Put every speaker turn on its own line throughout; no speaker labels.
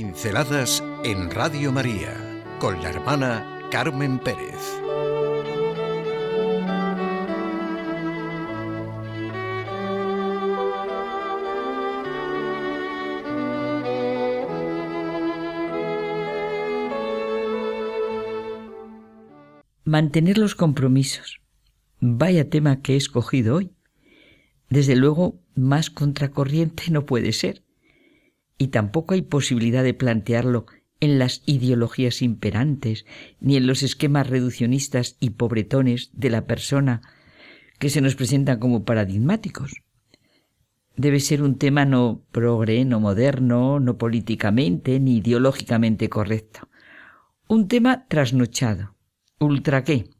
Pinceladas en Radio María con la hermana Carmen Pérez.
Mantener los compromisos. Vaya tema que he escogido hoy. Desde luego, más contracorriente no puede ser y tampoco hay posibilidad de plantearlo en las ideologías imperantes, ni en los esquemas reduccionistas y pobretones de la persona que se nos presentan como paradigmáticos. Debe ser un tema no progre, no moderno, no políticamente ni ideológicamente correcto. Un tema trasnochado. ¿Ultra qué?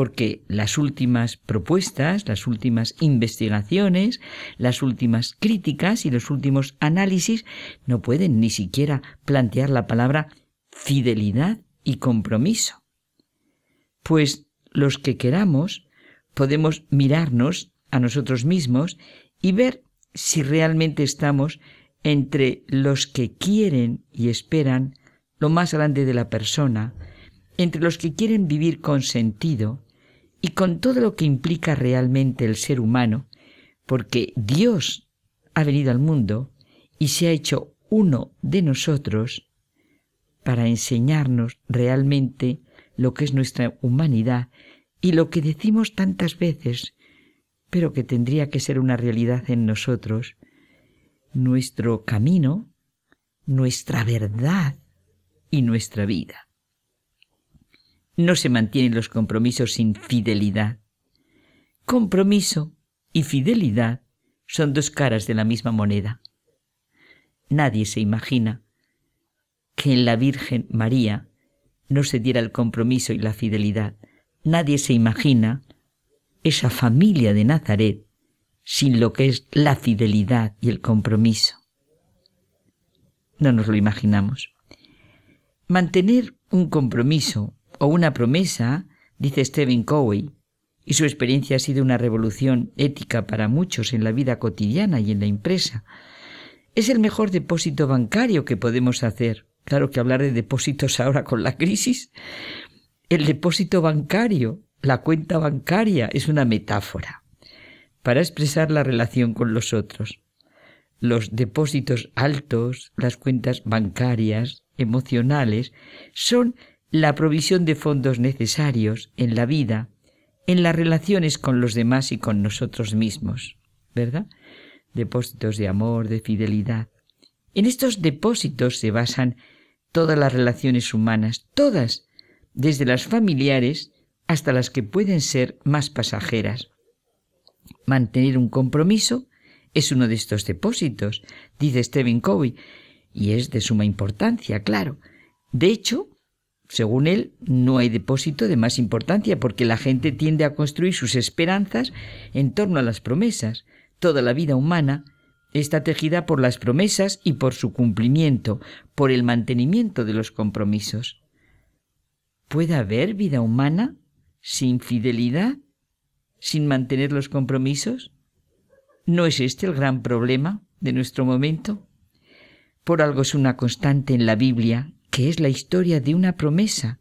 Porque las últimas propuestas, las últimas investigaciones, las últimas críticas y los últimos análisis no pueden ni siquiera plantear la palabra fidelidad y compromiso. Pues los que queramos podemos mirarnos a nosotros mismos y ver si realmente estamos entre los que quieren y esperan lo más grande de la persona, entre los que quieren vivir con sentido y con todo lo que implica realmente el ser humano, porque Dios ha venido al mundo y se ha hecho uno de nosotros para enseñarnos realmente lo que es nuestra humanidad y lo que decimos tantas veces, pero que tendría que ser una realidad en nosotros, nuestro camino, nuestra verdad y nuestra vida. No se mantienen los compromisos sin fidelidad. Compromiso y fidelidad son dos caras de la misma moneda. Nadie se imagina que en la Virgen María no se diera el compromiso y la fidelidad. Nadie se imagina esa familia de Nazaret sin lo que es la fidelidad y el compromiso. No nos lo imaginamos. Mantener un compromiso o una promesa, dice Stephen Covey, y su experiencia ha sido una revolución ética para muchos en la vida cotidiana y en la empresa. Es el mejor depósito bancario que podemos hacer. Claro que hablar de depósitos ahora con la crisis. El depósito bancario, la cuenta bancaria, es una metáfora para expresar la relación con los otros. Los depósitos altos, las cuentas bancarias, emocionales, son la provisión de fondos necesarios en la vida, en las relaciones con los demás y con nosotros mismos, ¿verdad? Depósitos de amor, de fidelidad. En estos depósitos se basan todas las relaciones humanas, todas, desde las familiares hasta las que pueden ser más pasajeras. Mantener un compromiso es uno de estos depósitos, dice Stephen Covey, y es de suma importancia, claro. De hecho, según él, no hay depósito de más importancia porque la gente tiende a construir sus esperanzas en torno a las promesas. Toda la vida humana está tejida por las promesas y por su cumplimiento, por el mantenimiento de los compromisos. ¿Puede haber vida humana sin fidelidad, sin mantener los compromisos? ¿No es este el gran problema de nuestro momento? Por algo es una constante en la Biblia que es la historia de una promesa,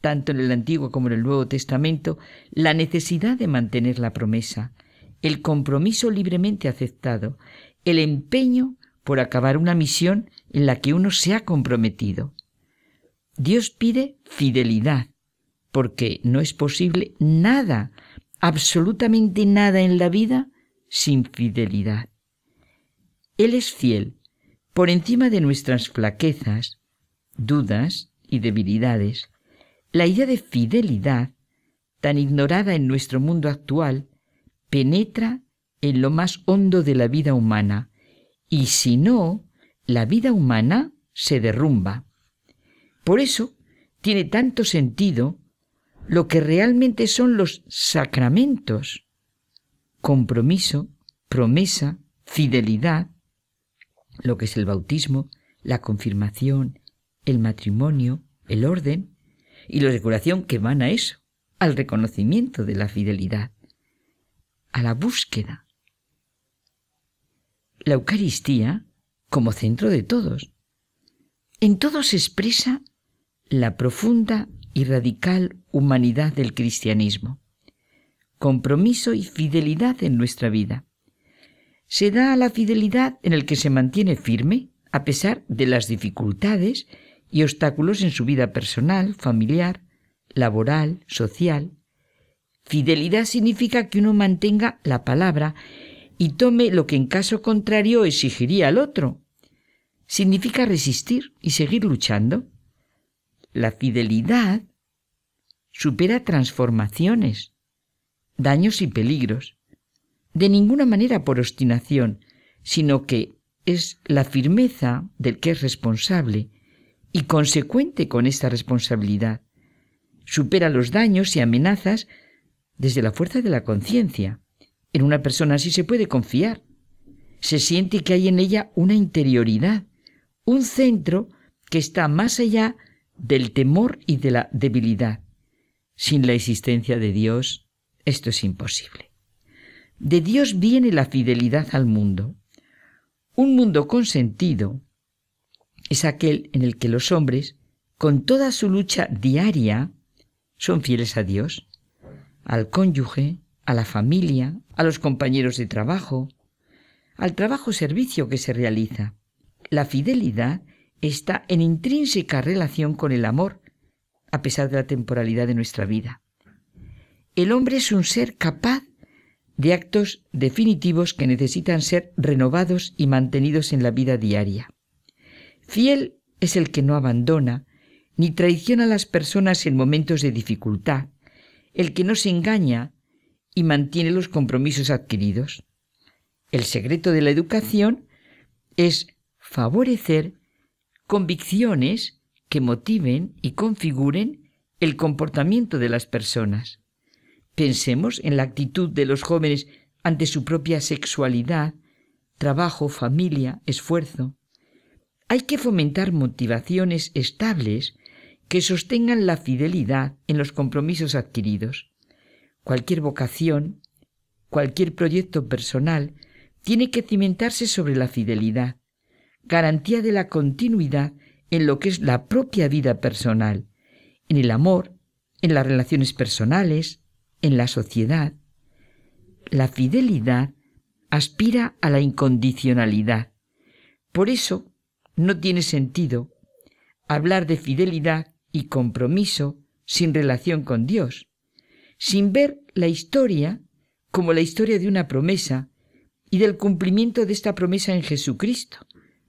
tanto en el Antiguo como en el Nuevo Testamento, la necesidad de mantener la promesa, el compromiso libremente aceptado, el empeño por acabar una misión en la que uno se ha comprometido. Dios pide fidelidad, porque no es posible nada, absolutamente nada en la vida sin fidelidad. Él es fiel, por encima de nuestras flaquezas, dudas y debilidades, la idea de fidelidad, tan ignorada en nuestro mundo actual, penetra en lo más hondo de la vida humana, y si no, la vida humana se derrumba. Por eso tiene tanto sentido lo que realmente son los sacramentos. Compromiso, promesa, fidelidad, lo que es el bautismo, la confirmación, el matrimonio, el orden y la decoración que van a eso, al reconocimiento de la fidelidad, a la búsqueda. La Eucaristía como centro de todos. En todo se expresa la profunda y radical humanidad del cristianismo, compromiso y fidelidad en nuestra vida. Se da a la fidelidad en el que se mantiene firme a pesar de las dificultades y obstáculos en su vida personal, familiar, laboral, social. Fidelidad significa que uno mantenga la palabra y tome lo que en caso contrario exigiría al otro. Significa resistir y seguir luchando. La fidelidad supera transformaciones, daños y peligros, de ninguna manera por obstinación, sino que es la firmeza del que es responsable y consecuente con esta responsabilidad. Supera los daños y amenazas desde la fuerza de la conciencia. En una persona así se puede confiar. Se siente que hay en ella una interioridad, un centro que está más allá del temor y de la debilidad. Sin la existencia de Dios, esto es imposible. De Dios viene la fidelidad al mundo. Un mundo con sentido es aquel en el que los hombres, con toda su lucha diaria, son fieles a Dios, al cónyuge, a la familia, a los compañeros de trabajo, al trabajo servicio que se realiza. La fidelidad está en intrínseca relación con el amor, a pesar de la temporalidad de nuestra vida. El hombre es un ser capaz de actos definitivos que necesitan ser renovados y mantenidos en la vida diaria. Fiel es el que no abandona ni traiciona a las personas en momentos de dificultad, el que no se engaña y mantiene los compromisos adquiridos. El secreto de la educación es favorecer convicciones que motiven y configuren el comportamiento de las personas. Pensemos en la actitud de los jóvenes ante su propia sexualidad, trabajo, familia, esfuerzo. Hay que fomentar motivaciones estables que sostengan la fidelidad en los compromisos adquiridos. Cualquier vocación, cualquier proyecto personal tiene que cimentarse sobre la fidelidad garantía de la continuidad en lo que es la propia vida personal, en el amor, en las relaciones personales, en la sociedad. La fidelidad aspira a la incondicionalidad. Por eso no tiene sentido hablar de fidelidad y compromiso sin relación con Dios, sin ver la historia como la historia de una promesa y del cumplimiento de esta promesa en Jesucristo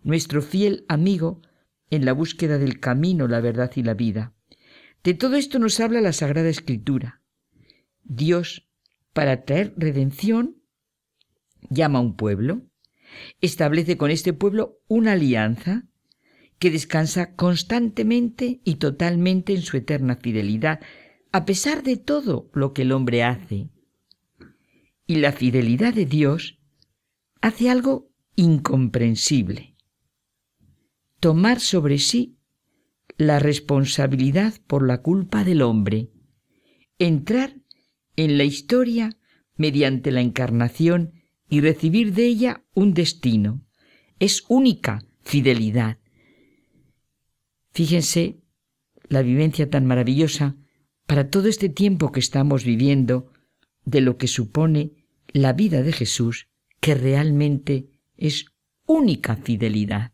nuestro fiel amigo en la búsqueda del camino, la verdad y la vida. De todo esto nos habla la Sagrada Escritura. Dios, para traer redención, llama a un pueblo, establece con este pueblo una alianza que descansa constantemente y totalmente en su eterna fidelidad, a pesar de todo lo que el hombre hace. Y la fidelidad de Dios hace algo incomprensible tomar sobre sí la responsabilidad por la culpa del hombre, entrar en la historia mediante la encarnación y recibir de ella un destino. Es única fidelidad. Fíjense la vivencia tan maravillosa para todo este tiempo que estamos viviendo de lo que supone la vida de Jesús, que realmente es única fidelidad.